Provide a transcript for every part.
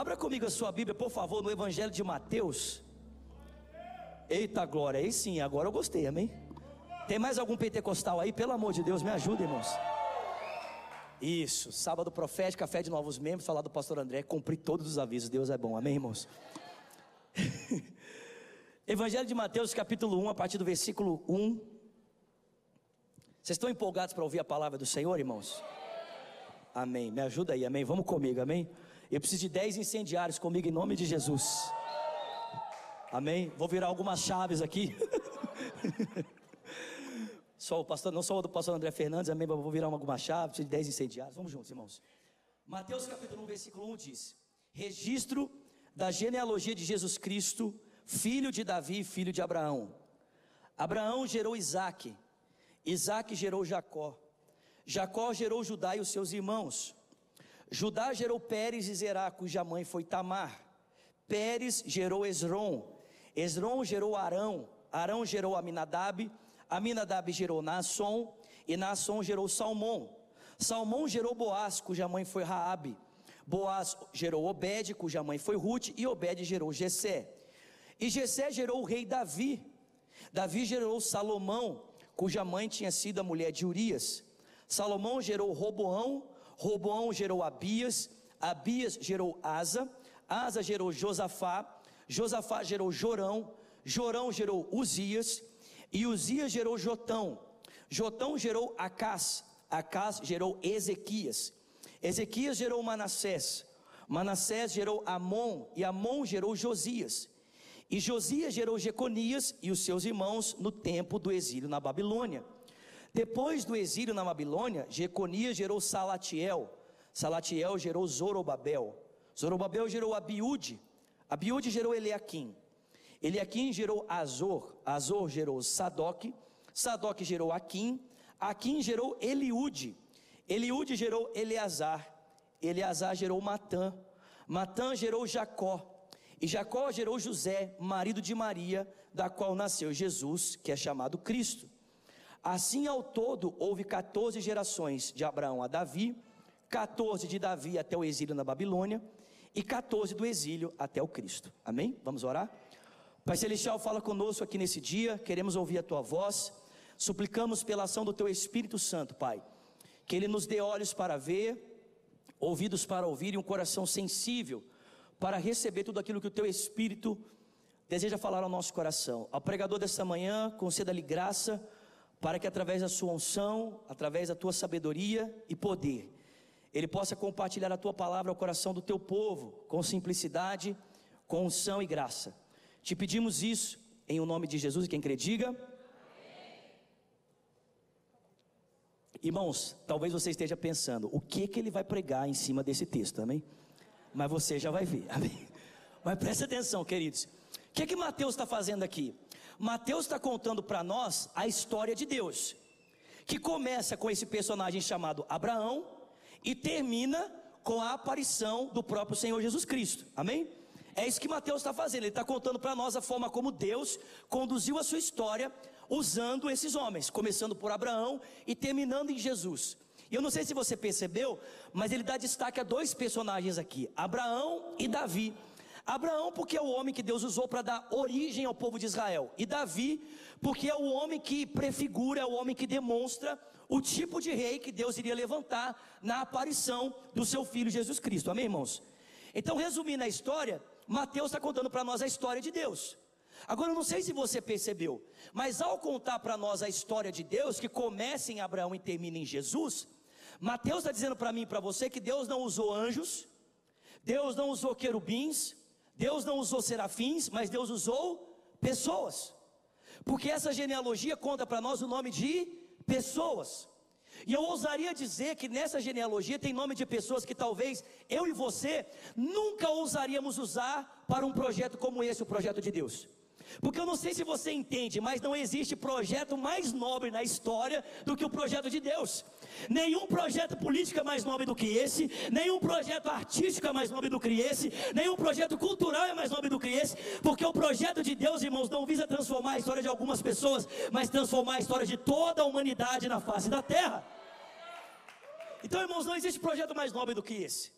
Abra comigo a sua Bíblia, por favor, no Evangelho de Mateus. Eita glória, aí sim, agora eu gostei, amém? Tem mais algum pentecostal aí? Pelo amor de Deus, me ajuda, irmãos. Isso, sábado profético, café de novos membros, falar do pastor André, cumprir todos os avisos, Deus é bom, amém, irmãos? Evangelho de Mateus, capítulo 1, a partir do versículo 1. Vocês estão empolgados para ouvir a palavra do Senhor, irmãos? Amém, me ajuda aí, amém? Vamos comigo, amém? Eu preciso de 10 incendiários comigo em nome de Jesus. Amém? Vou virar algumas chaves aqui. só o pastor, não só o do pastor André Fernandes, amém? Vou virar algumas chaves, de 10 incendiários. Vamos juntos, irmãos. Mateus capítulo 1, versículo 1 diz: Registro da genealogia de Jesus Cristo, filho de Davi, filho de Abraão. Abraão gerou Isaque, Isaque gerou Jacó. Jacó gerou Judá e os seus irmãos. Judá gerou Pérez e Zerá, cuja mãe foi Tamar. Pérez gerou Esron. Esron gerou Arão, Arão gerou Aminadab, Aminadab gerou Naasson, e Naasson gerou Salmão. Salmão gerou Boaz, cuja mãe foi Raabe. Boaz gerou Obed, cuja mãe foi Ruth, e Obed gerou Jessé. E Jessé gerou o rei Davi. Davi gerou Salomão, cuja mãe tinha sido a mulher de Urias. Salomão gerou Roboão, Roboão gerou Abias, Abias gerou Asa, Asa gerou Josafá, Josafá gerou Jorão, Jorão gerou Uzias, e Uzias gerou Jotão, Jotão gerou Acás, Acás gerou Ezequias, Ezequias gerou Manassés, Manassés gerou Amon, e Amon gerou Josias, e Josias gerou Jeconias e os seus irmãos no tempo do exílio na Babilônia. Depois do exílio na Babilônia, Jeconias gerou Salatiel, Salatiel gerou Zorobabel, Zorobabel gerou Abiúde, Abiúde gerou Eliaquim. Eliaquim gerou Azor. Azor gerou Sadoc. Sadoc gerou Aquim. Aquim gerou Eliúde. Eliúde gerou Eleazar. Eleazar gerou Matã. Matã gerou Jacó. E Jacó gerou José, marido de Maria, da qual nasceu Jesus, que é chamado Cristo. Assim ao todo houve 14 gerações de Abraão a Davi, 14 de Davi até o exílio na Babilônia, e 14 do exílio até o Cristo. Amém? Vamos orar? Pai Celestial, fala conosco aqui nesse dia, queremos ouvir a tua voz, suplicamos pela ação do teu Espírito Santo, Pai, que ele nos dê olhos para ver, ouvidos para ouvir e um coração sensível para receber tudo aquilo que o teu Espírito deseja falar ao nosso coração. Ao pregador desta manhã, conceda-lhe graça para que através da sua unção, através da tua sabedoria e poder, ele possa compartilhar a tua palavra ao coração do teu povo, com simplicidade, com unção e graça. Te pedimos isso em o nome de Jesus, e quem crê, diga. Irmãos, talvez você esteja pensando, o que que ele vai pregar em cima desse texto, amém? Mas você já vai ver, amém? Mas preste atenção, queridos. O que que Mateus está fazendo aqui? Mateus está contando para nós a história de Deus, que começa com esse personagem chamado Abraão, e termina com a aparição do próprio Senhor Jesus Cristo. Amém? É isso que Mateus está fazendo. Ele está contando para nós a forma como Deus conduziu a sua história usando esses homens, começando por Abraão e terminando em Jesus. E eu não sei se você percebeu, mas ele dá destaque a dois personagens aqui: Abraão e Davi. Abraão, porque é o homem que Deus usou para dar origem ao povo de Israel, e Davi, porque é o homem que prefigura, é o homem que demonstra o tipo de rei que Deus iria levantar na aparição do seu filho Jesus Cristo. Amém, irmãos? Então, resumindo a história, Mateus está contando para nós a história de Deus. Agora, eu não sei se você percebeu, mas ao contar para nós a história de Deus, que começa em Abraão e termina em Jesus, Mateus está dizendo para mim e para você que Deus não usou anjos, Deus não usou querubins, Deus não usou serafins, mas Deus usou pessoas. Porque essa genealogia conta para nós o nome de pessoas. E eu ousaria dizer que nessa genealogia tem nome de pessoas que talvez eu e você nunca ousaríamos usar para um projeto como esse, o projeto de Deus. Porque eu não sei se você entende, mas não existe projeto mais nobre na história do que o projeto de Deus. Nenhum projeto político é mais nobre do que esse, nenhum projeto artístico é mais nobre do que esse, nenhum projeto cultural é mais nobre do que esse, porque o projeto de Deus, irmãos, não visa transformar a história de algumas pessoas, mas transformar a história de toda a humanidade na face da terra. Então, irmãos, não existe projeto mais nobre do que esse.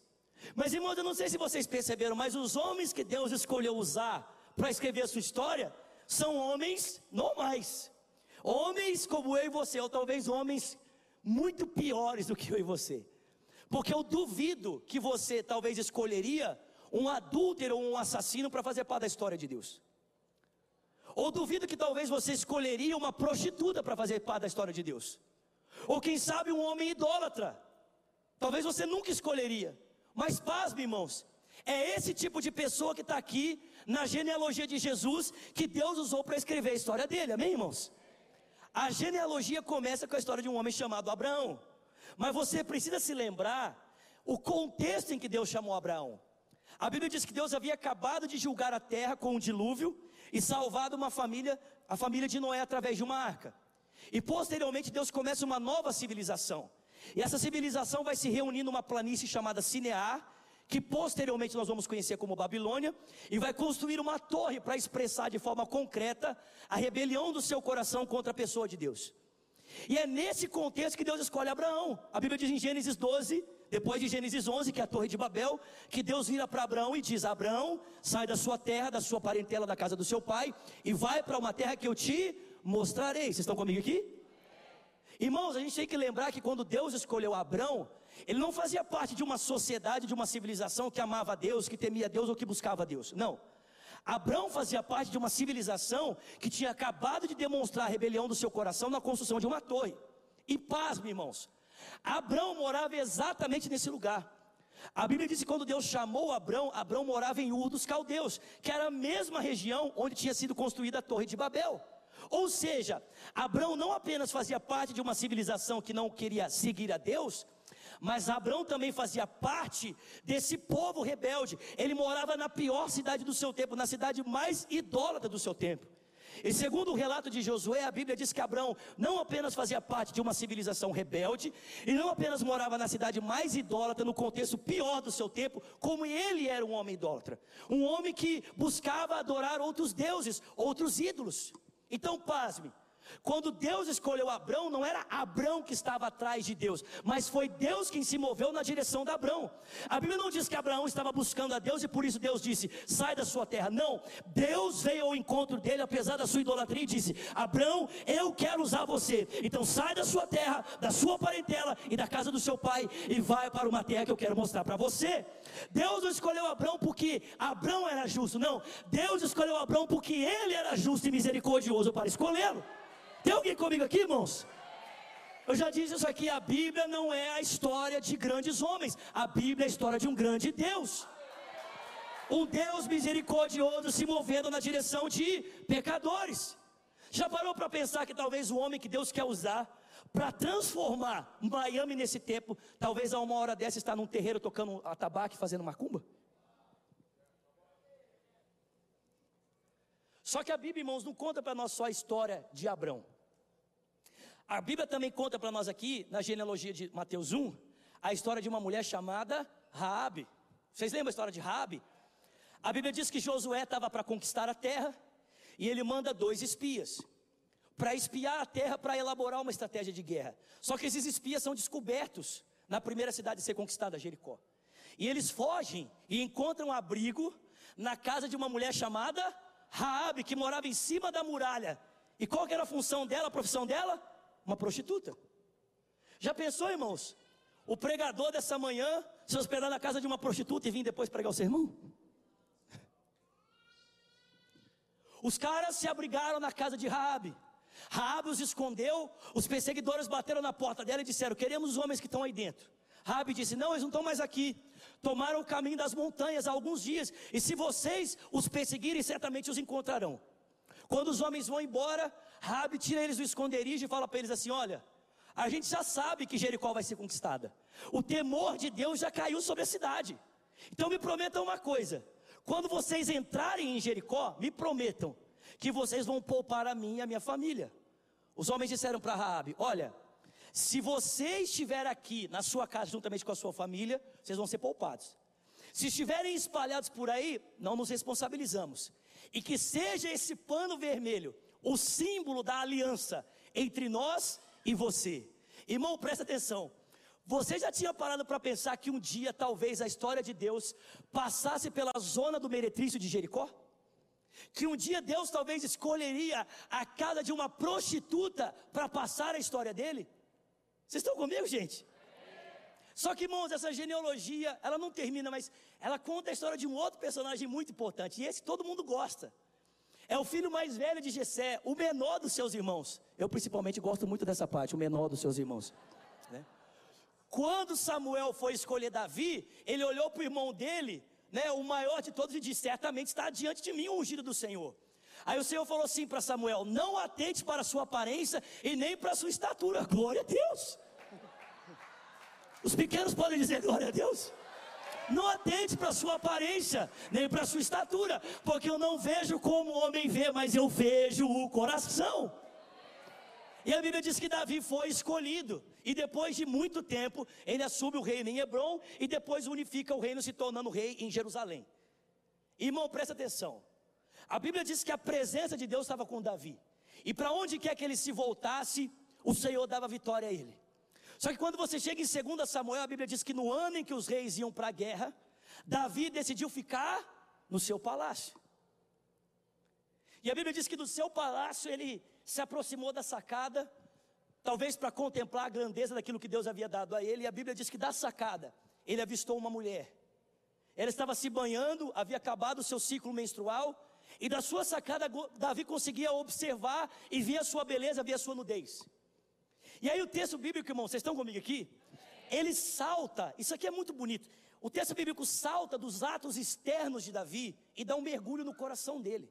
Mas irmãos, eu não sei se vocês perceberam, mas os homens que Deus escolheu usar para escrever a sua história são homens normais. Homens como eu e você, ou talvez homens muito piores do que eu e você. Porque eu duvido que você talvez escolheria um adúltero ou um assassino para fazer parte da história de Deus. Ou duvido que talvez você escolheria uma prostituta para fazer parte da história de Deus. Ou quem sabe um homem idólatra. Talvez você nunca escolheria. Mas pasme, irmãos. É esse tipo de pessoa que está aqui na genealogia de Jesus que Deus usou para escrever a história dele. Amém, irmãos? A genealogia começa com a história de um homem chamado Abraão. Mas você precisa se lembrar o contexto em que Deus chamou Abraão. A Bíblia diz que Deus havia acabado de julgar a terra com um dilúvio e salvado uma família, a família de Noé através de uma arca. E posteriormente Deus começa uma nova civilização. E essa civilização vai se reunir numa planície chamada Sinear, que posteriormente nós vamos conhecer como Babilônia, e vai construir uma torre para expressar de forma concreta a rebelião do seu coração contra a pessoa de Deus. E é nesse contexto que Deus escolhe Abraão. A Bíblia diz em Gênesis 12, depois de Gênesis 11, que é a Torre de Babel, que Deus vira para Abraão e diz: Abraão, sai da sua terra, da sua parentela, da casa do seu pai, e vai para uma terra que eu te mostrarei. Vocês estão comigo aqui? Irmãos, a gente tem que lembrar que quando Deus escolheu Abraão, ele não fazia parte de uma sociedade, de uma civilização que amava Deus, que temia Deus ou que buscava Deus. Não. Abraão fazia parte de uma civilização que tinha acabado de demonstrar a rebelião do seu coração na construção de uma torre. E paz, irmãos, Abraão morava exatamente nesse lugar. A Bíblia diz que quando Deus chamou Abraão, Abraão morava em Ur dos Caldeus, que era a mesma região onde tinha sido construída a Torre de Babel. Ou seja, Abraão não apenas fazia parte de uma civilização que não queria seguir a Deus, mas Abraão também fazia parte desse povo rebelde. Ele morava na pior cidade do seu tempo, na cidade mais idólatra do seu tempo. E segundo o relato de Josué, a Bíblia diz que Abraão não apenas fazia parte de uma civilização rebelde, e não apenas morava na cidade mais idólatra, no contexto pior do seu tempo, como ele era um homem idólatra. Um homem que buscava adorar outros deuses, outros ídolos. Então, pasme, quando Deus escolheu Abrão, não era Abrão que estava atrás de Deus, mas foi Deus quem se moveu na direção de Abrão. A Bíblia não diz que Abraão estava buscando a Deus e por isso Deus disse: sai da sua terra. Não, Deus veio ao encontro dele, apesar da sua idolatria, e disse: Abrão, eu quero usar você. Então sai da sua terra, da sua parentela e da casa do seu pai e vai para uma terra que eu quero mostrar para você. Deus não escolheu Abrão porque Abrão era justo, não. Deus escolheu Abrão porque ele era justo e misericordioso para escolhê-lo. Tem alguém comigo aqui, irmãos? Eu já disse isso aqui: a Bíblia não é a história de grandes homens, a Bíblia é a história de um grande Deus. Um Deus misericordioso se movendo na direção de pecadores. Já parou para pensar que talvez o homem que Deus quer usar para transformar Miami nesse tempo, talvez a uma hora dessa está num terreiro tocando atabaque, fazendo macumba? Só que a Bíblia, irmãos, não conta para nós só a história de Abrão. A Bíblia também conta para nós aqui, na genealogia de Mateus 1, a história de uma mulher chamada Raabe. Vocês lembram a história de Raabe? A Bíblia diz que Josué estava para conquistar a terra e ele manda dois espias para espiar a terra para elaborar uma estratégia de guerra. Só que esses espias são descobertos na primeira cidade a ser conquistada, Jericó. E eles fogem e encontram abrigo na casa de uma mulher chamada Raabe, que morava em cima da muralha. E qual era a função dela, a profissão dela? Uma prostituta. Já pensou, irmãos? O pregador dessa manhã se hospedar na casa de uma prostituta e vir depois pregar o sermão? Os caras se abrigaram na casa de Raabe. Raabe os escondeu, os perseguidores bateram na porta dela e disseram: "Queremos os homens que estão aí dentro". Raabe disse: "Não, eles não estão mais aqui. Tomaram o caminho das montanhas há alguns dias, e se vocês os perseguirem, certamente os encontrarão". Quando os homens vão embora, Rabi tira eles do esconderijo e fala para eles assim: Olha, a gente já sabe que Jericó vai ser conquistada. O temor de Deus já caiu sobre a cidade. Então me prometam uma coisa: quando vocês entrarem em Jericó, me prometam que vocês vão poupar a mim e a minha família. Os homens disseram para Raabe: Olha, se você estiver aqui na sua casa juntamente com a sua família, vocês vão ser poupados. Se estiverem espalhados por aí, não nos responsabilizamos e que seja esse pano vermelho o símbolo da aliança entre nós e você. Irmão, presta atenção. Você já tinha parado para pensar que um dia talvez a história de Deus passasse pela zona do meretrício de Jericó? Que um dia Deus talvez escolheria a casa de uma prostituta para passar a história dele? Vocês estão comigo, gente? Só que, irmãos, essa genealogia, ela não termina, mas ela conta a história de um outro personagem muito importante, e esse todo mundo gosta. É o filho mais velho de Jessé, o menor dos seus irmãos. Eu principalmente gosto muito dessa parte, o menor dos seus irmãos. Né? Quando Samuel foi escolher Davi, ele olhou para o irmão dele, né, o maior de todos, e disse: Certamente está diante de mim o ungido do Senhor. Aí o Senhor falou assim para Samuel: Não atente para a sua aparência e nem para a sua estatura. Glória a Deus. Os pequenos podem dizer glória a Deus. Não atente para sua aparência, nem para sua estatura, porque eu não vejo como o homem vê, mas eu vejo o coração. E a Bíblia diz que Davi foi escolhido, e depois de muito tempo, ele assume o reino em Hebron, e depois unifica o reino, se tornando rei em Jerusalém. Irmão, presta atenção. A Bíblia diz que a presença de Deus estava com Davi, e para onde quer que ele se voltasse, o Senhor dava vitória a ele. Só que quando você chega em 2 Samuel, a Bíblia diz que no ano em que os reis iam para a guerra, Davi decidiu ficar no seu palácio. E a Bíblia diz que do seu palácio ele se aproximou da sacada, talvez para contemplar a grandeza daquilo que Deus havia dado a ele. E a Bíblia diz que da sacada ele avistou uma mulher. Ela estava se banhando, havia acabado o seu ciclo menstrual, e da sua sacada Davi conseguia observar e via a sua beleza, via a sua nudez. E aí o texto bíblico, irmão, vocês estão comigo aqui? Ele salta, isso aqui é muito bonito. O texto bíblico salta dos atos externos de Davi e dá um mergulho no coração dele.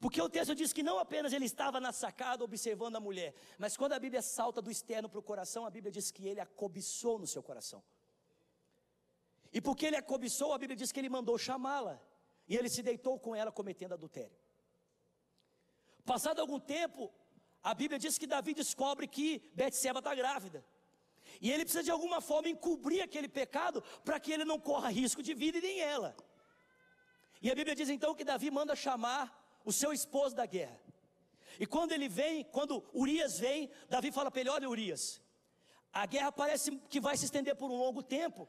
Porque o texto diz que não apenas ele estava na sacada observando a mulher, mas quando a Bíblia salta do externo para o coração, a Bíblia diz que ele a cobiçou no seu coração. E porque ele a cobiçou, a Bíblia diz que ele mandou chamá-la. E ele se deitou com ela cometendo adultério. Passado algum tempo, a Bíblia diz que Davi descobre que Betseba está grávida. E ele precisa de alguma forma encobrir aquele pecado para que ele não corra risco de vida e nem ela. E a Bíblia diz então que Davi manda chamar o seu esposo da guerra. E quando ele vem, quando Urias vem, Davi fala para ele: Olha, Urias, a guerra parece que vai se estender por um longo tempo.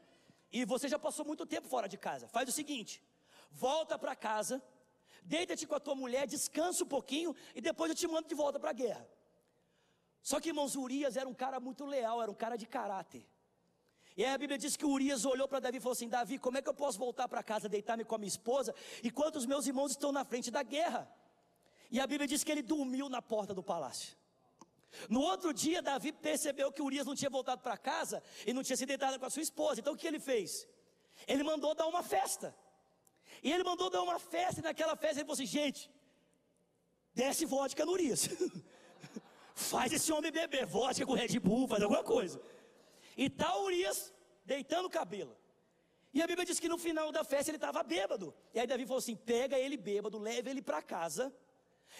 E você já passou muito tempo fora de casa. Faz o seguinte: volta para casa deita-te com a tua mulher, descansa um pouquinho e depois eu te mando de volta para a guerra. Só que, irmãos, Urias era um cara muito leal, era um cara de caráter. E aí a Bíblia diz que Urias olhou para Davi e falou assim: Davi, como é que eu posso voltar para casa, deitar-me com a minha esposa, enquanto os meus irmãos estão na frente da guerra? E a Bíblia diz que ele dormiu na porta do palácio. No outro dia, Davi percebeu que Urias não tinha voltado para casa e não tinha se deitado com a sua esposa. Então o que ele fez? Ele mandou dar uma festa. E ele mandou dar uma festa, e naquela festa ele falou assim: gente, desce vodka no Urias. faz esse homem beber vodka com Red Bull, faz alguma coisa. E tá o Urias deitando o cabelo. E a Bíblia diz que no final da festa ele estava bêbado. E aí Davi falou assim: pega ele bêbado, leva ele para casa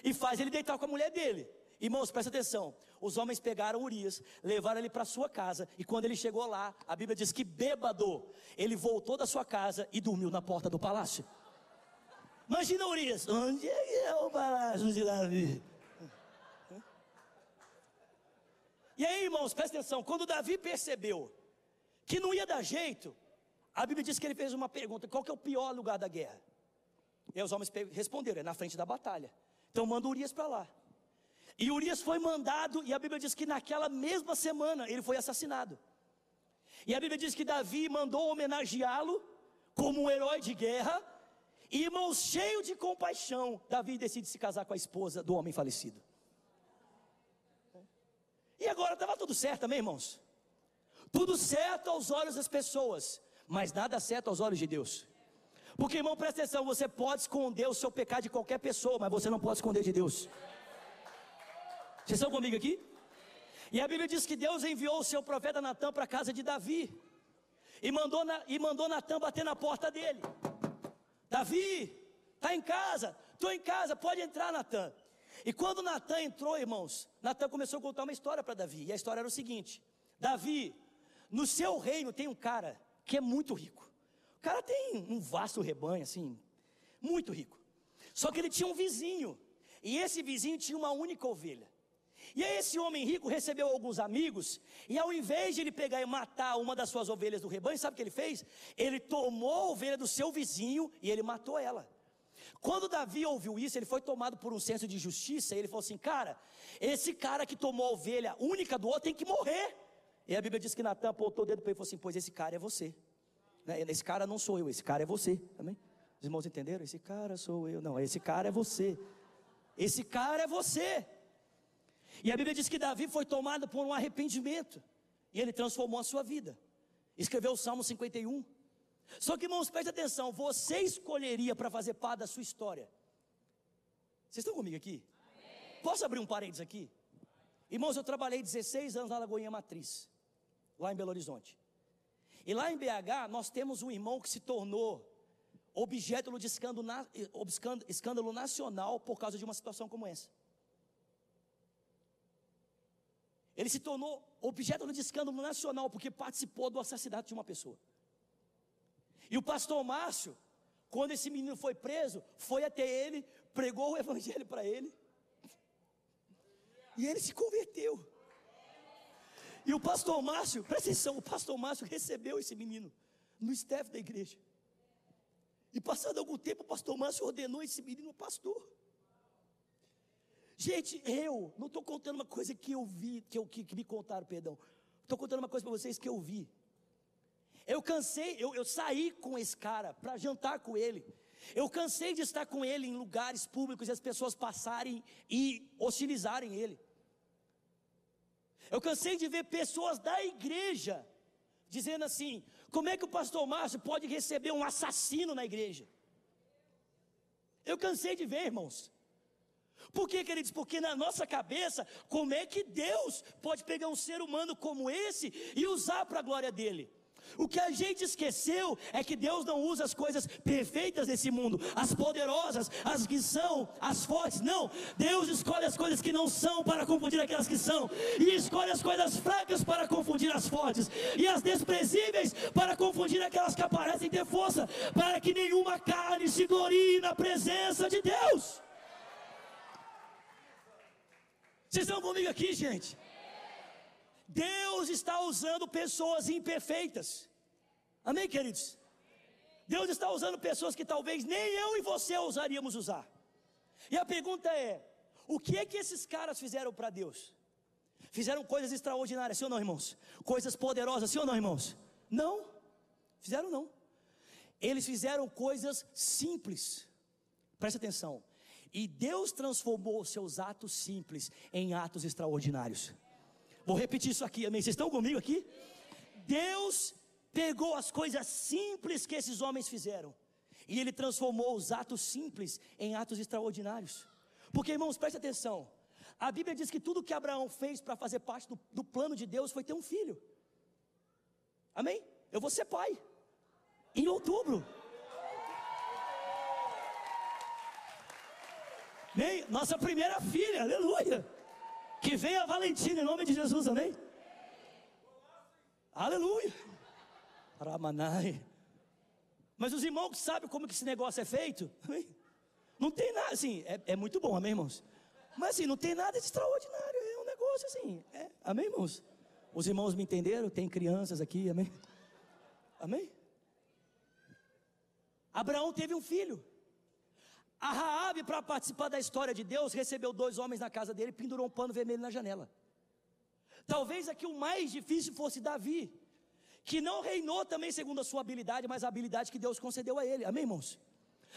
e faz ele deitar com a mulher dele. Irmãos, presta atenção. Os homens pegaram Urias, levaram ele para sua casa, e quando ele chegou lá, a Bíblia diz que bêbado, ele voltou da sua casa e dormiu na porta do palácio. Imagina Urias, onde é é o palácio de Davi? E aí, irmãos, presta atenção, quando Davi percebeu que não ia dar jeito, a Bíblia diz que ele fez uma pergunta: qual que é o pior lugar da guerra? E os homens responderam: é na frente da batalha. Então manda Urias para lá. E Urias foi mandado, e a Bíblia diz que naquela mesma semana ele foi assassinado. E a Bíblia diz que Davi mandou homenageá-lo como um herói de guerra, e irmãos, cheio de compaixão, Davi decide se casar com a esposa do homem falecido. E agora estava tudo certo também, irmãos? Tudo certo aos olhos das pessoas, mas nada certo aos olhos de Deus. Porque, irmão, presta atenção: você pode esconder o seu pecado de qualquer pessoa, mas você não pode esconder de Deus. Vocês estão comigo aqui? E a Bíblia diz que Deus enviou o seu profeta Natan para a casa de Davi. E mandou, na, e mandou Natan bater na porta dele. Davi, está em casa? Estou em casa, pode entrar, Natan. E quando Natan entrou, irmãos, Natan começou a contar uma história para Davi. E a história era o seguinte: Davi, no seu reino tem um cara que é muito rico. O cara tem um vasto rebanho, assim, muito rico. Só que ele tinha um vizinho. E esse vizinho tinha uma única ovelha. E aí esse homem rico recebeu alguns amigos, e ao invés de ele pegar e matar uma das suas ovelhas do rebanho, sabe o que ele fez? Ele tomou a ovelha do seu vizinho e ele matou ela. Quando Davi ouviu isso, ele foi tomado por um senso de justiça, e ele falou assim: Cara, esse cara que tomou a ovelha única do outro tem que morrer. E a Bíblia diz que Natan apontou o dedo para ele e falou assim: Pois esse cara é você. Né, esse cara não sou eu, esse cara é você. Amém? Os irmãos entenderam? Esse cara sou eu. Não, esse cara é você. Esse cara é você. E a Bíblia diz que Davi foi tomado por um arrependimento. E ele transformou a sua vida. Escreveu o Salmo 51. Só que, irmãos, preste atenção: você escolheria para fazer parte da sua história. Vocês estão comigo aqui? Amém. Posso abrir um parênteses aqui? Irmãos, eu trabalhei 16 anos na Lagoinha Matriz, lá em Belo Horizonte. E lá em BH, nós temos um irmão que se tornou objeto de escândalo, escândalo nacional por causa de uma situação como essa. Ele se tornou objeto de escândalo nacional porque participou do assassinato de uma pessoa. E o pastor Márcio, quando esse menino foi preso, foi até ele, pregou o evangelho para ele. E ele se converteu. E o pastor Márcio, presta atenção, o pastor Márcio recebeu esse menino no staff da igreja. E passado algum tempo, o pastor Márcio ordenou esse menino pastor. Gente, eu não estou contando uma coisa que eu vi, que, eu, que, que me contaram, perdão. Estou contando uma coisa para vocês que eu vi. Eu cansei, eu, eu saí com esse cara para jantar com ele. Eu cansei de estar com ele em lugares públicos e as pessoas passarem e hostilizarem ele. Eu cansei de ver pessoas da igreja dizendo assim: como é que o pastor Márcio pode receber um assassino na igreja? Eu cansei de ver, irmãos. Por que, queridos? Porque na nossa cabeça, como é que Deus pode pegar um ser humano como esse e usar para a glória dele? O que a gente esqueceu é que Deus não usa as coisas perfeitas desse mundo, as poderosas, as que são, as fortes. Não, Deus escolhe as coisas que não são para confundir aquelas que são, e escolhe as coisas fracas para confundir as fortes, e as desprezíveis para confundir aquelas que aparecem ter força, para que nenhuma carne se glorie na presença de Deus. Vocês estão comigo aqui, gente? Deus está usando pessoas imperfeitas. Amém, queridos? Deus está usando pessoas que talvez nem eu e você ousaríamos usar. E a pergunta é: o que é que esses caras fizeram para Deus? Fizeram coisas extraordinárias, sim ou não, irmãos? Coisas poderosas, sim ou não, irmãos? Não, fizeram não. Eles fizeram coisas simples. Preste atenção. E Deus transformou seus atos simples em atos extraordinários. Vou repetir isso aqui, amém? Vocês estão comigo aqui? Deus pegou as coisas simples que esses homens fizeram e ele transformou os atos simples em atos extraordinários. Porque, irmãos, preste atenção. A Bíblia diz que tudo que Abraão fez para fazer parte do, do, plano de Deus foi ter um filho. Amém? Eu vou ser pai. Em outubro. Amém? Nossa primeira filha, aleluia. Que venha Valentina em nome de Jesus, amém? Aleluia. Ramanai. Mas os irmãos que sabem como que esse negócio é feito, amém? não tem nada, assim, é, é, muito bom, amém, irmãos? Mas assim, não tem nada de extraordinário, é um negócio assim, é, amém, irmãos? Os irmãos me entenderam? Tem crianças aqui, amém? Amém? Abraão teve um filho. A Raabe, para participar da história de Deus, recebeu dois homens na casa dele e pendurou um pano vermelho na janela. Talvez aqui o mais difícil fosse Davi, que não reinou também segundo a sua habilidade, mas a habilidade que Deus concedeu a ele. Amém, irmãos?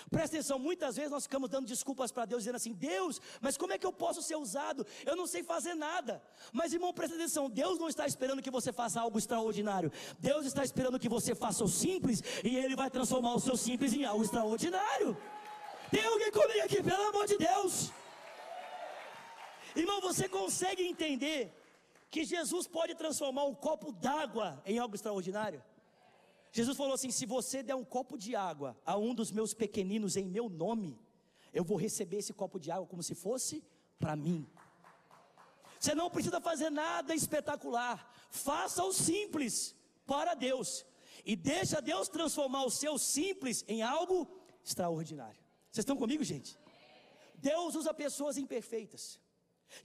Presta atenção, muitas vezes nós ficamos dando desculpas para Deus, dizendo assim: Deus, mas como é que eu posso ser usado? Eu não sei fazer nada. Mas irmão, presta atenção: Deus não está esperando que você faça algo extraordinário. Deus está esperando que você faça o simples e Ele vai transformar o seu simples em algo extraordinário. Tem alguém comigo aqui, pelo amor de Deus. Irmão, você consegue entender que Jesus pode transformar um copo d'água em algo extraordinário? Jesus falou assim: se você der um copo de água a um dos meus pequeninos em meu nome, eu vou receber esse copo de água como se fosse para mim. Você não precisa fazer nada espetacular, faça o simples para Deus e deixa Deus transformar o seu simples em algo extraordinário. Vocês estão comigo, gente? Deus usa pessoas imperfeitas.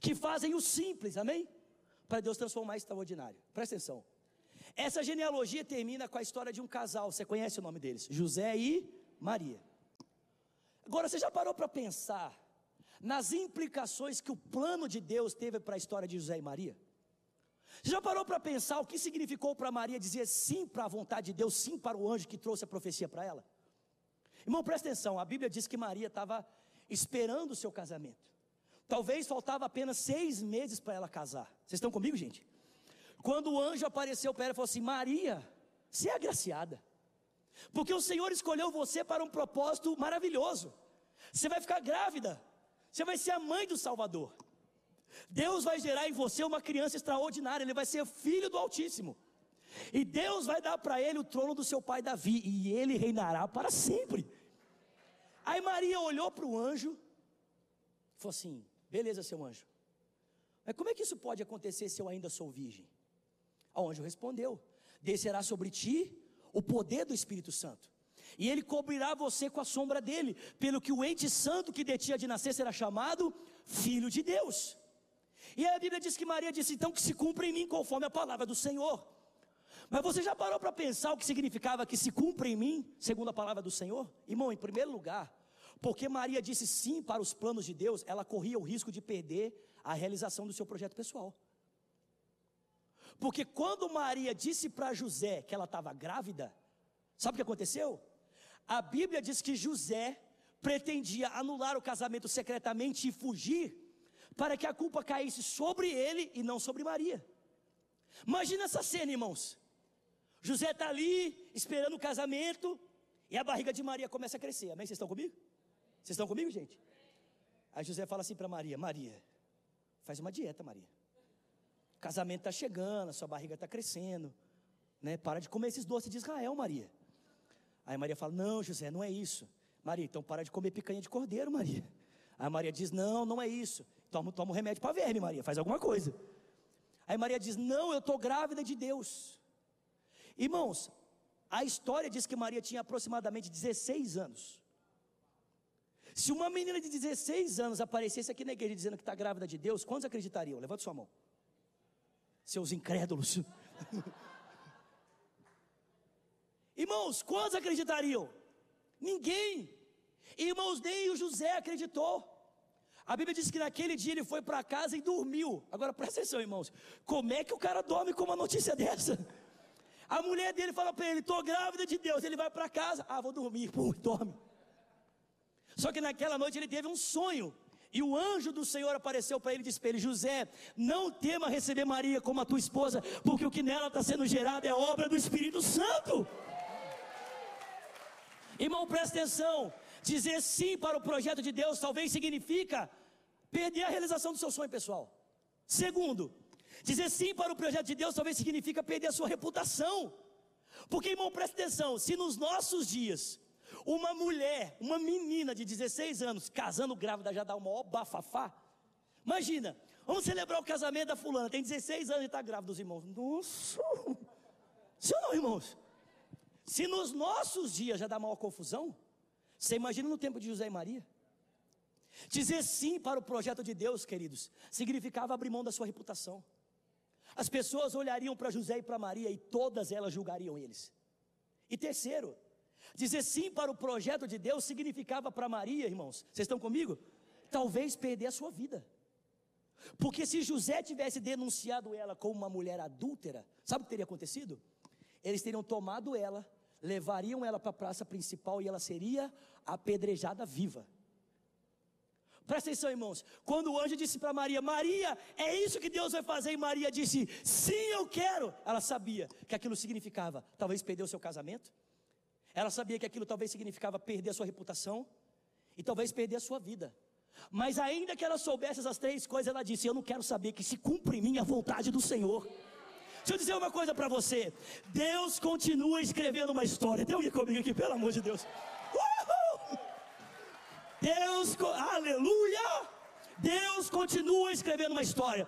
que fazem o simples, amém? Para Deus transformar extraordinário. Presta atenção. Essa genealogia termina com a história de um casal, você conhece o nome deles? José e Maria. Agora, você já parou para pensar nas implicações que o plano de Deus teve para a história de José e Maria? Você já parou para pensar o que significou para Maria dizer sim para a vontade de Deus, sim para o anjo que trouxe a profecia para ela? Irmão, presta atenção, a Bíblia diz que Maria estava esperando o seu casamento. Talvez faltava apenas seis meses para ela casar. Vocês estão comigo, gente? Quando o anjo apareceu para ela e falou assim: Maria, você é agraciada, porque o Senhor escolheu você para um propósito maravilhoso. Você vai ficar grávida, você vai ser a mãe do Salvador. Deus vai gerar em você uma criança extraordinária, ele vai ser filho do Altíssimo. E Deus vai dar para ele o trono do seu pai Davi, e ele reinará para sempre. Aí Maria olhou para o anjo, e falou assim: beleza, seu anjo, mas como é que isso pode acontecer se eu ainda sou virgem? O anjo respondeu: descerá sobre ti o poder do Espírito Santo. E ele cobrirá você com a sombra dele, pelo que o ente santo que de ti de nascer será chamado Filho de Deus. E a Bíblia diz que Maria disse então que se cumpra em mim conforme a palavra do Senhor. Mas você já parou para pensar o que significava que se cumpra em mim, segundo a palavra do Senhor? Irmão, em primeiro lugar, porque Maria disse sim para os planos de Deus, ela corria o risco de perder a realização do seu projeto pessoal. Porque quando Maria disse para José que ela estava grávida, sabe o que aconteceu? A Bíblia diz que José pretendia anular o casamento secretamente e fugir, para que a culpa caísse sobre ele e não sobre Maria. Imagina essa cena, irmãos. José está ali, esperando o casamento, e a barriga de Maria começa a crescer. Amém? Vocês estão comigo? Vocês estão comigo, gente? Aí José fala assim para Maria: Maria, faz uma dieta, Maria casamento está chegando, a sua barriga está crescendo, né? Para de comer esses doces de Israel, Maria. Aí Maria fala: Não, José, não é isso. Maria, então para de comer picanha de cordeiro, Maria. Aí Maria diz: Não, não é isso. Toma, toma um remédio para verme, Maria, faz alguma coisa. Aí Maria diz: Não, eu estou grávida de Deus. Irmãos, a história diz que Maria tinha aproximadamente 16 anos. Se uma menina de 16 anos aparecesse aqui na igreja dizendo que está grávida de Deus, quantos acreditariam? Levante sua mão seus incrédulos. Irmãos, quantos acreditariam? Ninguém. Irmãos, nem o José acreditou. A Bíblia diz que naquele dia ele foi para casa e dormiu. Agora presta atenção, irmãos. Como é que o cara dorme com uma notícia dessa? A mulher dele fala para ele: estou grávida de Deus. Ele vai para casa, ah, vou dormir. Pô, dorme. Só que naquela noite ele teve um sonho. E o anjo do Senhor apareceu para ele e disse para ele: José, não tema receber Maria como a tua esposa, porque o que nela está sendo gerado é obra do Espírito Santo. Irmão, presta atenção. Dizer sim para o projeto de Deus talvez significa perder a realização do seu sonho pessoal. Segundo, dizer sim para o projeto de Deus talvez significa perder a sua reputação. Porque, irmão, presta atenção, se nos nossos dias uma mulher, uma menina de 16 anos, casando grávida, já dá uma ó bafafá. Imagina, vamos celebrar o casamento da fulana, tem 16 anos e está grávida dos irmãos. Nossa! Sim ou não, irmãos? Se nos nossos dias já dá maior confusão, você imagina no tempo de José e Maria? Dizer sim para o projeto de Deus, queridos, significava abrir mão da sua reputação. As pessoas olhariam para José e para Maria e todas elas julgariam eles. E terceiro, Dizer sim para o projeto de Deus significava para Maria, irmãos, vocês estão comigo? Talvez perder a sua vida. Porque se José tivesse denunciado ela como uma mulher adúltera, sabe o que teria acontecido? Eles teriam tomado ela, levariam ela para a praça principal e ela seria apedrejada viva. Presta atenção, irmãos. Quando o anjo disse para Maria: Maria, é isso que Deus vai fazer, e Maria disse: Sim, eu quero. Ela sabia que aquilo significava talvez perder o seu casamento, ela sabia que aquilo talvez significava perder a sua reputação e talvez perder a sua vida. Mas ainda que ela soubesse essas três coisas, ela disse: Eu não quero saber que se cumpre em mim a vontade do Senhor. Deixa eu dizer uma coisa para você: Deus continua escrevendo uma história. Tem alguém comigo aqui, pelo amor de Deus. Deus, aleluia! Deus continua escrevendo uma história.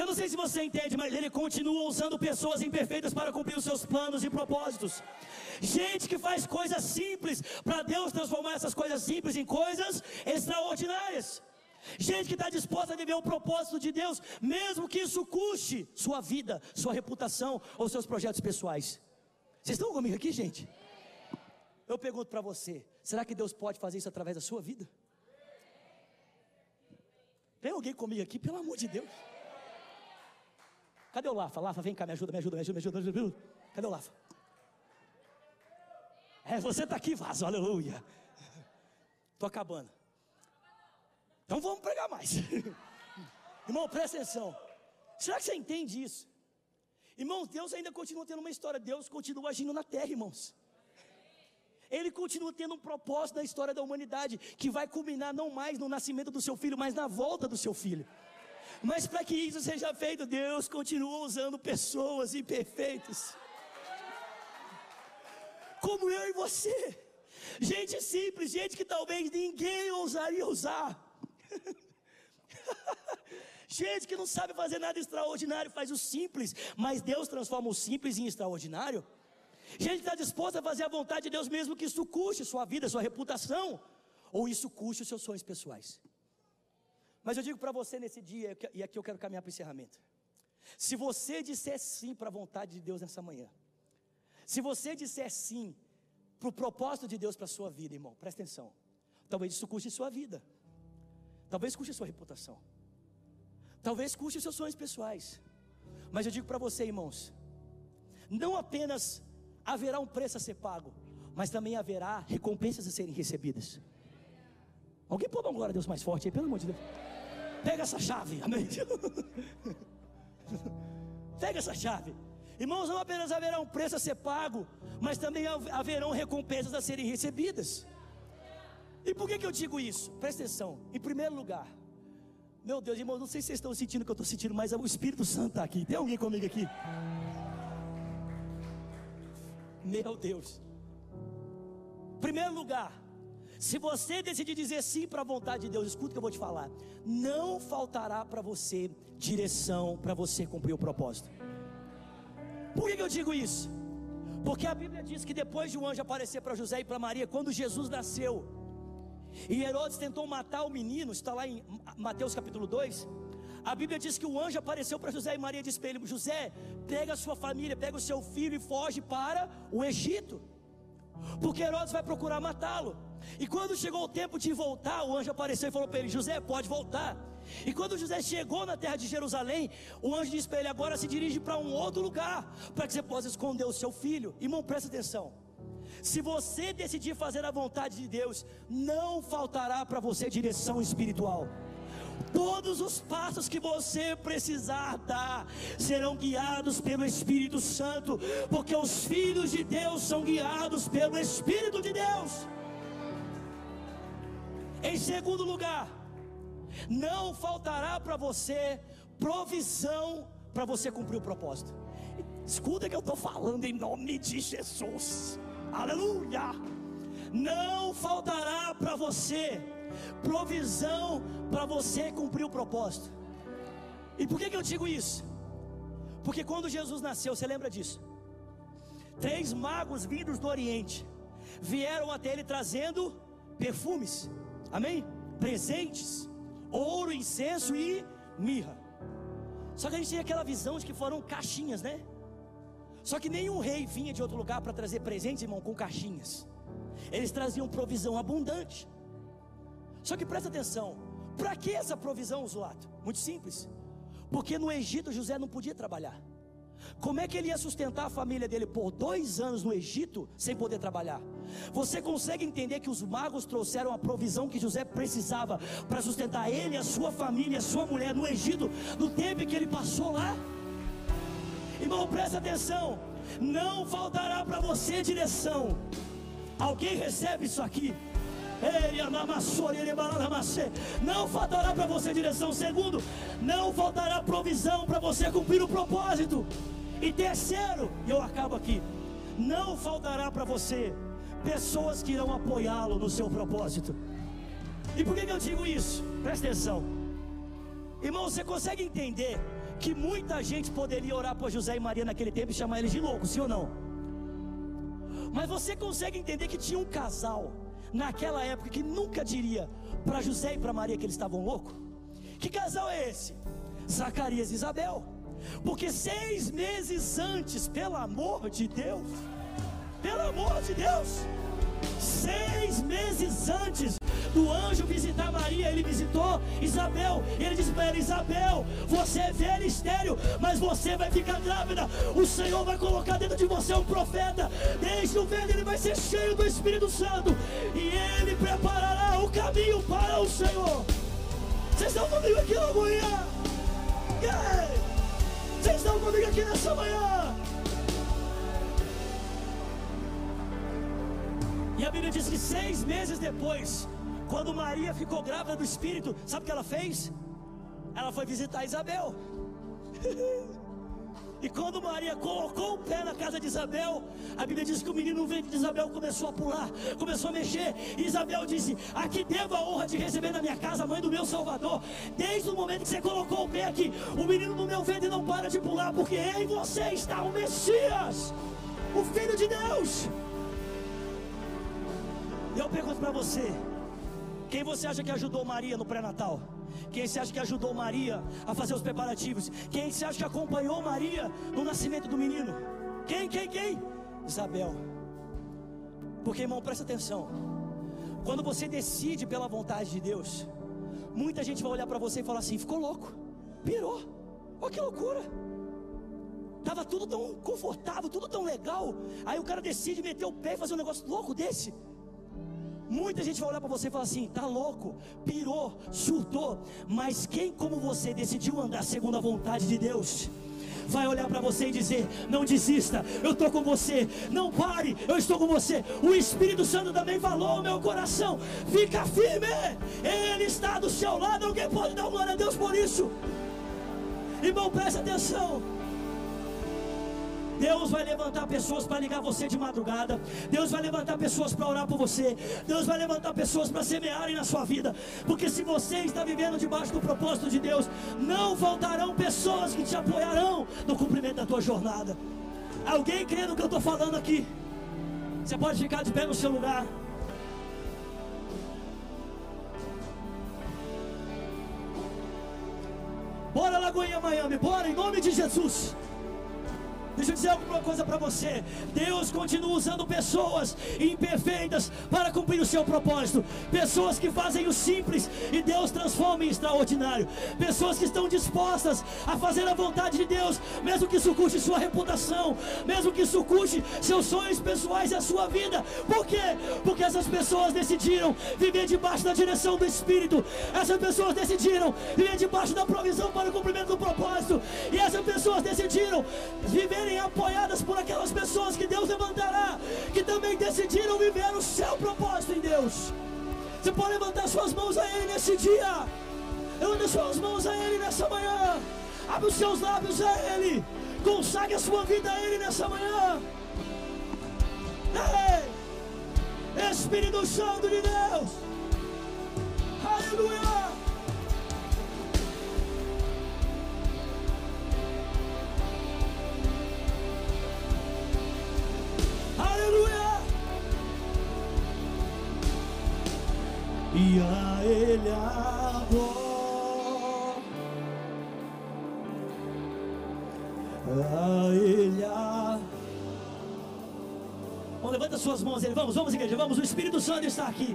Eu não sei se você entende, mas Ele continua usando pessoas imperfeitas para cumprir os seus planos e propósitos. Gente que faz coisas simples, para Deus transformar essas coisas simples em coisas extraordinárias. Gente que está disposta a viver o propósito de Deus, mesmo que isso custe sua vida, sua reputação ou seus projetos pessoais. Vocês estão comigo aqui, gente? Eu pergunto para você: será que Deus pode fazer isso através da sua vida? Tem alguém comigo aqui, pelo amor de Deus? Cadê o Lafa? Lafa, vem cá, me ajuda, me ajuda, me ajuda, me ajuda, me ajuda. Cadê o Lafa? É, você está aqui, vaso, aleluia. Estou acabando. Então vamos pregar mais. Irmão, presta atenção. Será que você entende isso? Irmãos, Deus ainda continua tendo uma história. Deus continua agindo na terra, irmãos. Ele continua tendo um propósito na história da humanidade, que vai culminar não mais no nascimento do seu filho, mas na volta do seu filho. Mas para que isso seja feito, Deus continua usando pessoas imperfeitas, como eu e você, gente simples, gente que talvez ninguém ousaria usar. gente que não sabe fazer nada extraordinário, faz o simples, mas Deus transforma o simples em extraordinário. Gente está disposta a fazer a vontade de Deus, mesmo que isso custe sua vida, sua reputação, ou isso custe os seus sonhos pessoais. Mas eu digo para você nesse dia, e aqui eu quero caminhar para o encerramento. Se você disser sim para a vontade de Deus nessa manhã, se você disser sim para o propósito de Deus para a sua vida, irmão, presta atenção. Talvez isso custe sua vida, talvez custe sua reputação, talvez custe seus sonhos pessoais. Mas eu digo para você, irmãos, não apenas haverá um preço a ser pago, mas também haverá recompensas a serem recebidas. Alguém pode dar uma glória a Deus mais forte aí, pelo amor de Deus. Pega essa chave, amém. Pega essa chave. Irmãos, não apenas haverá um preço a ser pago, mas também haverão recompensas a serem recebidas. E por que, que eu digo isso? Presta atenção. Em primeiro lugar, meu Deus, irmãos, não sei se vocês estão sentindo o que eu estou sentindo, mas o Espírito Santo está aqui. Tem alguém comigo aqui? Meu Deus. Primeiro lugar, se você decidir dizer sim para a vontade de Deus, escuta o que eu vou te falar. Não faltará para você direção para você cumprir o propósito. Por que, que eu digo isso? Porque a Bíblia diz que depois de um anjo aparecer para José e para Maria, quando Jesus nasceu, e Herodes tentou matar o menino, está lá em Mateus capítulo 2. A Bíblia diz que o anjo apareceu para José e Maria e disse para ele: José, pega a sua família, pega o seu filho e foge para o Egito, porque Herodes vai procurar matá-lo. E quando chegou o tempo de voltar, o anjo apareceu e falou para ele: José, pode voltar. E quando José chegou na terra de Jerusalém, o anjo disse para ele: Agora se dirige para um outro lugar, para que você possa esconder o seu filho. Irmão, presta atenção. Se você decidir fazer a vontade de Deus, não faltará para você direção espiritual. Todos os passos que você precisar dar serão guiados pelo Espírito Santo, porque os filhos de Deus são guiados pelo Espírito de Deus. Em segundo lugar, não faltará para você provisão para você cumprir o propósito. Escuta que eu estou falando em nome de Jesus. Aleluia! Não faltará para você provisão para você cumprir o propósito. E por que, que eu digo isso? Porque quando Jesus nasceu, você lembra disso? Três magos vindos do Oriente vieram até ele trazendo perfumes, amém? Presentes, ouro, incenso e mirra. Só que a gente tem aquela visão de que foram caixinhas, né? Só que nenhum rei vinha de outro lugar para trazer presentes, irmão, com caixinhas. Eles traziam provisão abundante. Só que presta atenção, para que essa provisão, Zulato? Muito simples. Porque no Egito José não podia trabalhar. Como é que ele ia sustentar a família dele por dois anos no Egito sem poder trabalhar? Você consegue entender que os magos trouxeram a provisão que José precisava para sustentar ele, a sua família, a sua mulher no Egito, no tempo que ele passou lá? Irmão, presta atenção. Não faltará para você direção. Alguém recebe isso aqui? Não faltará para você direção. Segundo, não faltará provisão para você cumprir o propósito. E terceiro, e eu acabo aqui, não faltará para você pessoas que irão apoiá-lo no seu propósito. E por que, que eu digo isso? Presta atenção, irmão. Você consegue entender que muita gente poderia orar por José e Maria naquele tempo e chamar eles de loucos, sim ou não? Mas você consegue entender que tinha um casal naquela época que nunca diria para José e para Maria que eles estavam loucos? Que casal é esse? Zacarias e Isabel. Porque seis meses antes, pelo amor de Deus, pelo amor de Deus, seis meses antes do anjo visitar Maria, ele visitou Isabel. E ele disse para ela: Isabel, você é velha estéreo, mas você vai ficar grávida. O Senhor vai colocar dentro de você um profeta. Desde o velho ele vai ser cheio do Espírito Santo. E ele preparará o caminho para o Senhor. Vocês estão comigo aqui na manhã? Vocês estão comigo aqui nessa manhã? E a Bíblia diz que seis meses depois, quando Maria ficou grávida do Espírito, sabe o que ela fez? Ela foi visitar Isabel. e quando Maria colocou o pé na casa de Isabel, a Bíblia diz que o menino no ventre de Isabel começou a pular, começou a mexer. E Isabel disse: Aqui devo a honra de receber na minha casa a mãe do meu Salvador. Desde o momento que você colocou o pé aqui, o menino no meu ventre não para de pular, porque em você está o Messias, o Filho de Deus. E eu pergunto para você: quem você acha que ajudou Maria no pré-natal? Quem você acha que ajudou Maria a fazer os preparativos? Quem você acha que acompanhou Maria no nascimento do menino? Quem, quem, quem? Isabel. Porque, irmão, presta atenção. Quando você decide pela vontade de Deus, muita gente vai olhar para você e falar assim: ficou louco, pirou, olha que loucura. Tava tudo tão confortável, tudo tão legal. Aí o cara decide meter o pé e fazer um negócio louco desse. Muita gente vai olhar para você e falar assim: tá louco, pirou, surtou. Mas quem como você decidiu andar segundo a vontade de Deus? vai olhar para você e dizer: Não desista, eu estou com você. Não pare, eu estou com você. O Espírito Santo também falou meu coração: Fica firme, Ele está do seu lado. Alguém pode dar glória a Deus por isso? Irmão, presta atenção. Deus vai levantar pessoas para ligar você de madrugada. Deus vai levantar pessoas para orar por você. Deus vai levantar pessoas para semearem na sua vida. Porque se você está vivendo debaixo do propósito de Deus, não faltarão pessoas que te apoiarão no cumprimento da tua jornada. Alguém crê no que eu estou falando aqui? Você pode ficar de pé no seu lugar. Bora Lagoinha Miami, bora em nome de Jesus. Deixa eu dizer alguma coisa para você. Deus continua usando pessoas imperfeitas para cumprir o seu propósito. Pessoas que fazem o simples e Deus transforma em extraordinário. Pessoas que estão dispostas a fazer a vontade de Deus, mesmo que isso custe sua reputação, mesmo que isso custe seus sonhos pessoais e a sua vida. Por quê? Porque essas pessoas decidiram viver debaixo da direção do Espírito. Essas pessoas decidiram viver debaixo da provisão para o cumprimento do propósito. E essas pessoas decidiram viver serem apoiadas por aquelas pessoas que Deus levantará, que também decidiram viver o seu propósito em Deus. Você pode levantar suas mãos a Ele nesse dia. Levanta suas mãos a Ele nessa manhã. Abre os seus lábios a Ele. Consagre a sua vida a Ele nessa manhã. Ei! Espírito Santo de Deus. Aleluia. E a Ele adoro. A Ele a... Bom, levanta suas mãos, ele. Vamos, vamos, igreja, vamos. O Espírito Santo está aqui.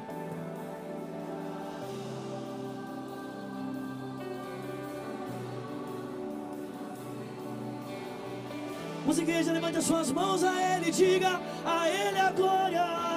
Vamos, igreja, levante as suas mãos a Ele, diga a Ele a glória.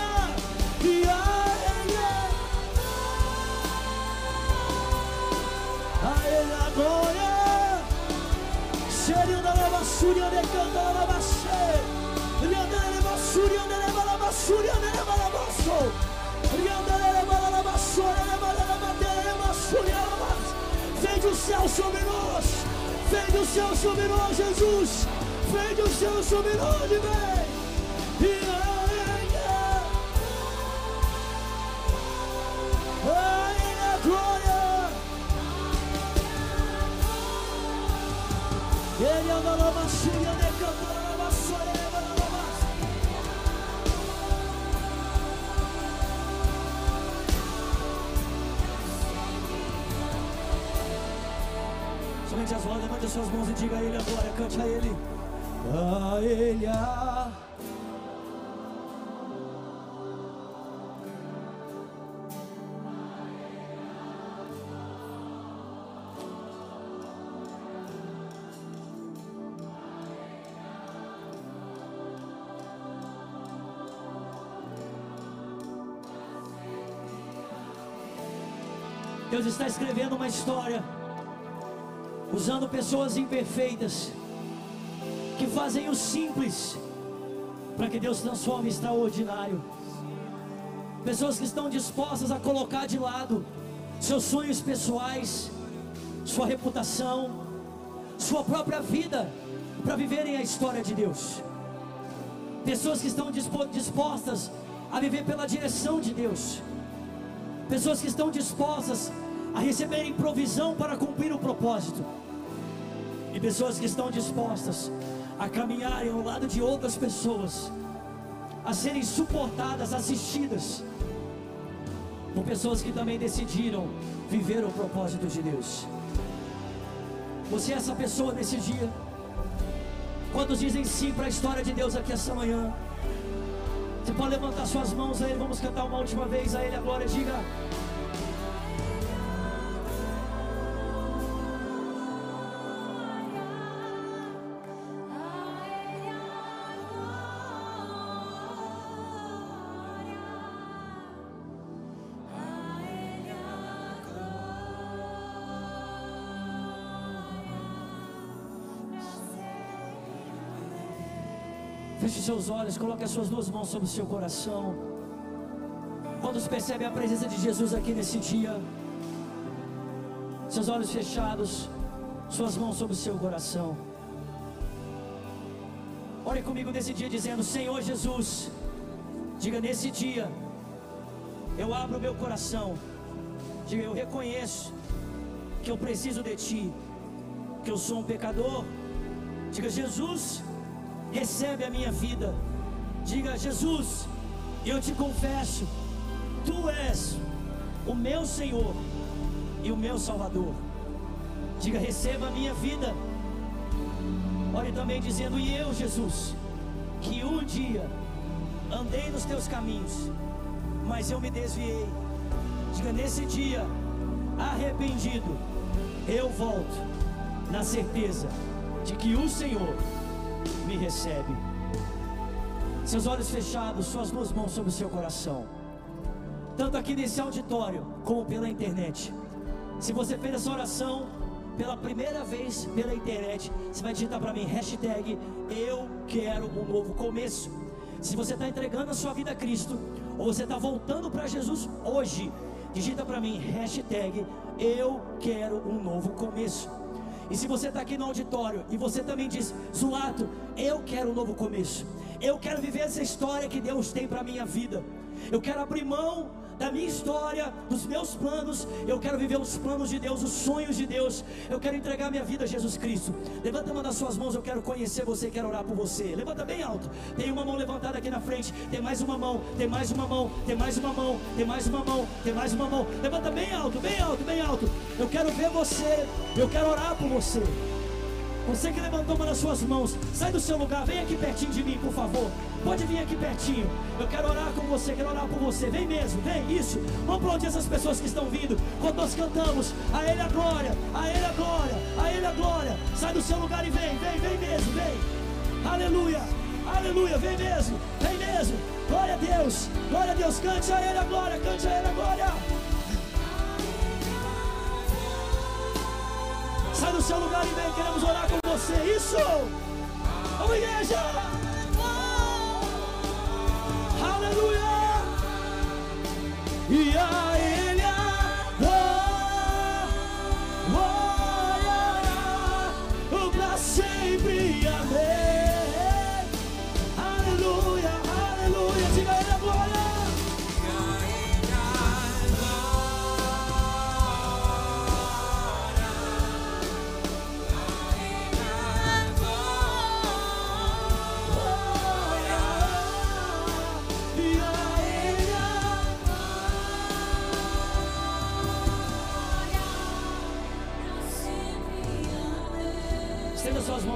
Vem do céu sobre nós, Jesus. Vem do céu sobre nós, vem. Suas mãos e diga a Ele a glória, cante a Ele. A Ele a... Deus está escrevendo uma história, usando pessoas imperfeitas, que fazem o simples, para que Deus transforme o extraordinário. Pessoas que estão dispostas a colocar de lado seus sonhos pessoais, sua reputação, sua própria vida, para viverem a história de Deus. Pessoas que estão dispostas a viver pela direção de Deus pessoas que estão dispostas a receberem provisão para cumprir o propósito, pessoas que estão dispostas a caminharem ao lado de outras pessoas, a serem suportadas, assistidas, por pessoas que também decidiram viver o propósito de Deus. Você é essa pessoa nesse dia? Quantos dizem sim para a história de Deus aqui essa manhã? Você pode levantar suas mãos a Ele, vamos cantar uma última vez a Ele a glória, diga. Feche seus olhos, coloque as suas duas mãos sobre o seu coração. Quantos percebem a presença de Jesus aqui nesse dia? Seus olhos fechados, suas mãos sobre o seu coração. Ore comigo nesse dia dizendo: Senhor Jesus, diga nesse dia, eu abro meu coração. Diga, eu reconheço que eu preciso de Ti, que eu sou um pecador. Diga, Jesus, recebe a minha vida. Diga, Jesus, eu te confesso, tu és o meu Senhor e o meu Salvador. Diga, receba a minha vida. Ore também dizendo, e eu, Jesus, que um dia andei nos teus caminhos, mas eu me desviei. Diga, nesse dia, arrependido, eu volto na certeza de que o Senhor me recebe. Seus olhos fechados, suas duas mãos sobre o seu coração. Tanto aqui nesse auditório, como pela internet. Se você fez essa oração pela primeira vez pela internet, você vai digitar para mim, hashtag eu quero um novo começo. Se você está entregando a sua vida a Cristo, ou você está voltando para Jesus hoje, digita para mim, hashtag eu quero um novo começo. E se você está aqui no auditório e você também diz, Zulato, eu quero um novo começo. Eu quero viver essa história que Deus tem para minha vida. Eu quero abrir mão da minha história, dos meus planos. Eu quero viver os planos de Deus, os sonhos de Deus. Eu quero entregar minha vida a Jesus Cristo. Levanta uma das suas mãos, eu quero conhecer você, quero orar por você. Levanta bem alto. Tem uma mão levantada aqui na frente, tem mais uma mão, tem mais uma mão, tem mais uma mão, tem mais uma mão, tem mais uma mão. Levanta bem alto, bem alto, bem alto. Eu quero ver você. Eu quero orar por você. Você que levantou uma das suas mãos, sai do seu lugar, vem aqui pertinho de mim, por favor. Pode vir aqui pertinho. Eu quero orar com você, quero orar por você. Vem mesmo, vem, isso. Vamos aplaudir essas pessoas que estão vindo. Quando nós cantamos, a Ele a glória, a Ele a glória, a Ele a glória. Sai do seu lugar e vem, vem, vem mesmo, vem. Aleluia, aleluia, vem mesmo, vem mesmo. Glória a Deus, glória a Deus. Cante a Ele a glória, cante a Ele a glória. Sai do seu lugar e vem, queremos orar com você. Isso! Vamos, igreja! Aleluia! E a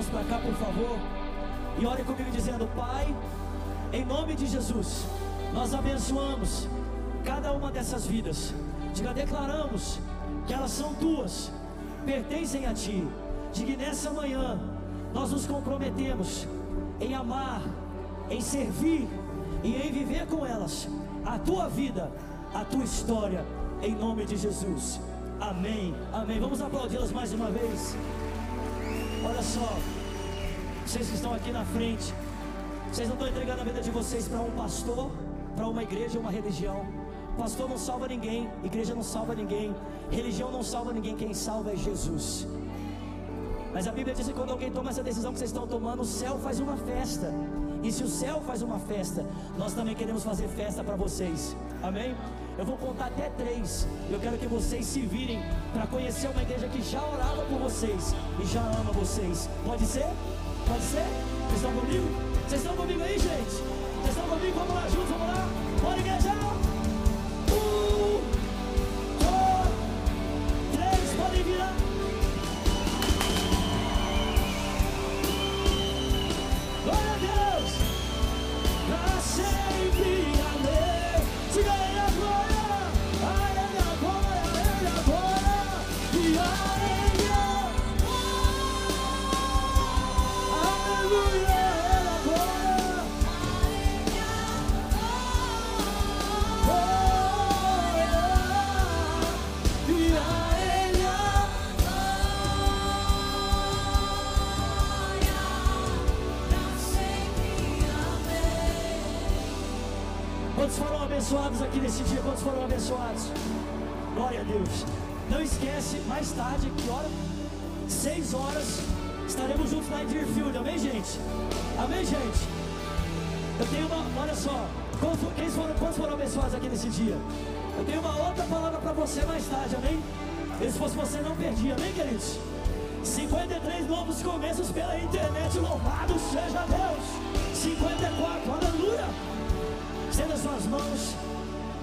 para cá, por favor. E ore comigo dizendo: Pai, em nome de Jesus, nós abençoamos cada uma dessas vidas. Diga, declaramos que elas são tuas, pertencem a ti. Diga, nessa manhã nós nos comprometemos em amar, em servir e em viver com elas a tua vida, a tua história, em nome de Jesus. Amém. Amém. Vamos aplaudi-las mais uma vez. Olha só. Vocês que estão aqui na frente, vocês não estão entregando a vida de vocês para um pastor, para uma igreja, uma religião. Pastor não salva ninguém, igreja não salva ninguém, religião não salva ninguém, quem salva é Jesus. Mas a Bíblia diz que quando alguém toma essa decisão que vocês estão tomando, o céu faz uma festa. E se o céu faz uma festa, nós também queremos fazer festa para vocês. Amém? Eu vou contar até três. Eu quero que vocês se virem para conhecer uma igreja que já orava por vocês e já ama vocês. Pode ser? Pode ser? Vocês estão comigo? Vocês estão comigo aí, gente? Vocês estão comigo? Vamos lá juntos, vamos lá? Bora, igreja! Abençoados aqui nesse dia? Quantos foram abençoados? Glória a Deus. Não esquece, mais tarde, que hora? Seis horas, estaremos juntos na Deerfield, amém, gente? Amém, gente? Eu tenho uma, olha só, quem foram, quantos foram abençoados aqui nesse dia? Eu tenho uma outra palavra para você mais tarde, amém? E se fosse você, não perdia, amém, queridos? 53 novos começos pela internet, louvado seja Deus! 54, aleluia! Estenda suas mãos.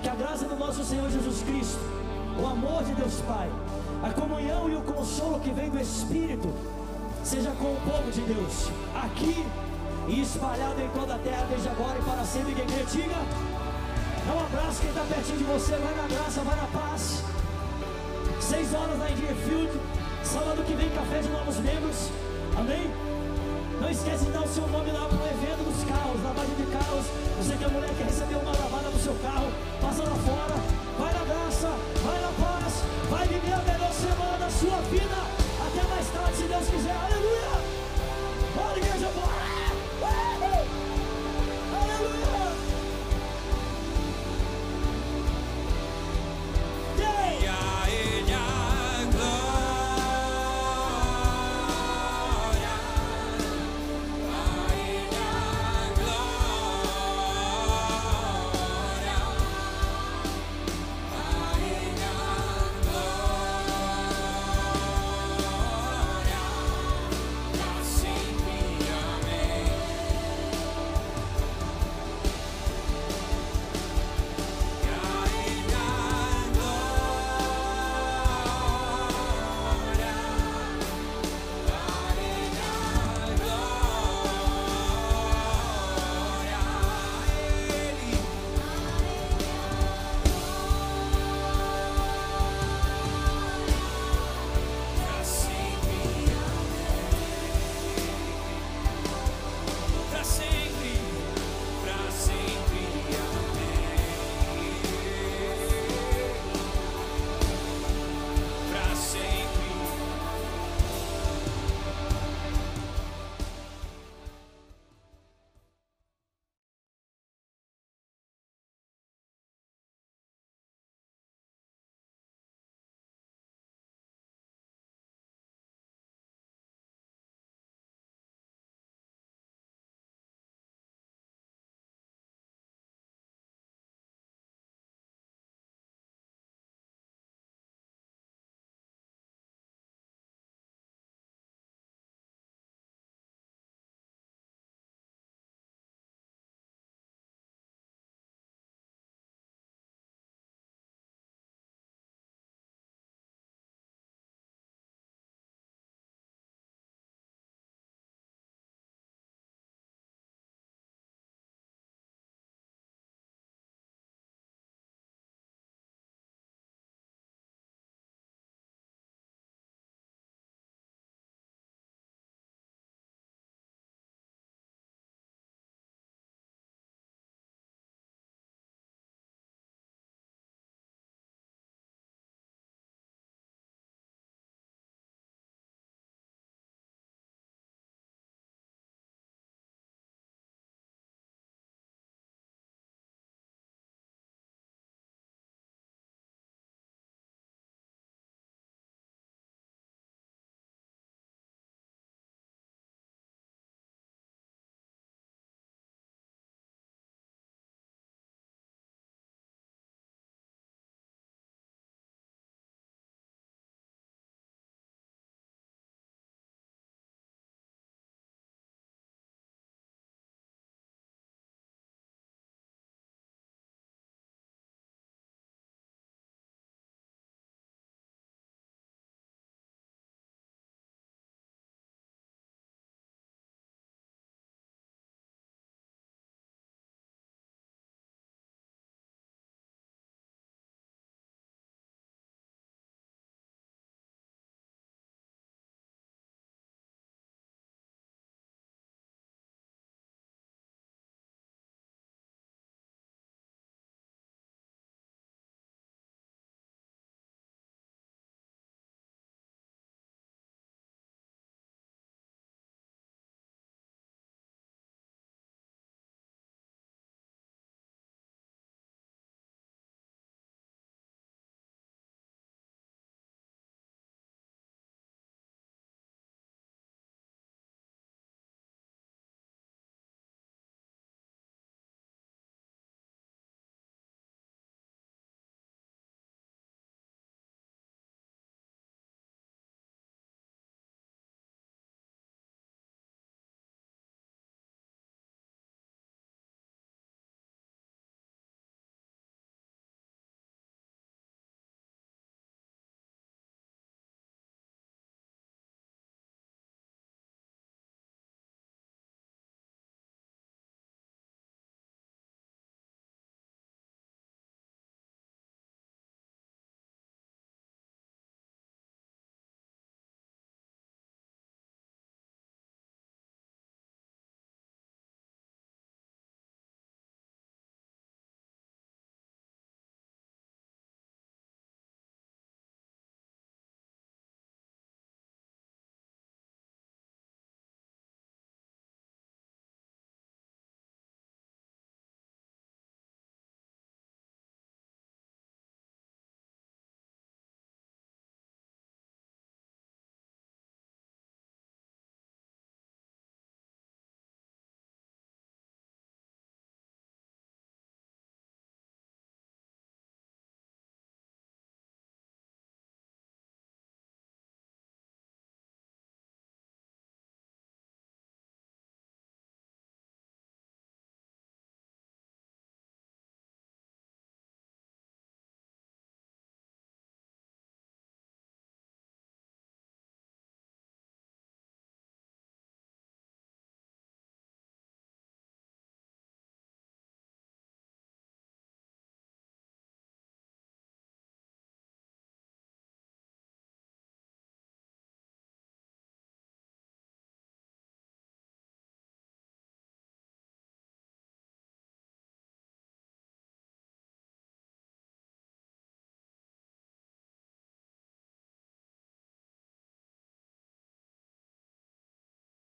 Que a graça do nosso Senhor Jesus Cristo, o amor de Deus Pai, a comunhão e o consolo que vem do Espírito, seja com o povo de Deus, aqui e espalhado em toda a terra, desde agora e para sempre. Quem crê, diga. Dá um abraço quem está pertinho de você. Vai na graça, vai na paz. Seis horas na Field. Sábado que vem, café de novos membros. Amém? Não esquece de dar o seu nome lá para o evento carros, lavagem de carros. Você que é mulher que recebeu uma lavada no seu carro, passa lá fora, vai na graça, vai na paz, vai viver a melhor semana da sua vida. Até mais tarde, se Deus quiser. Aleluia!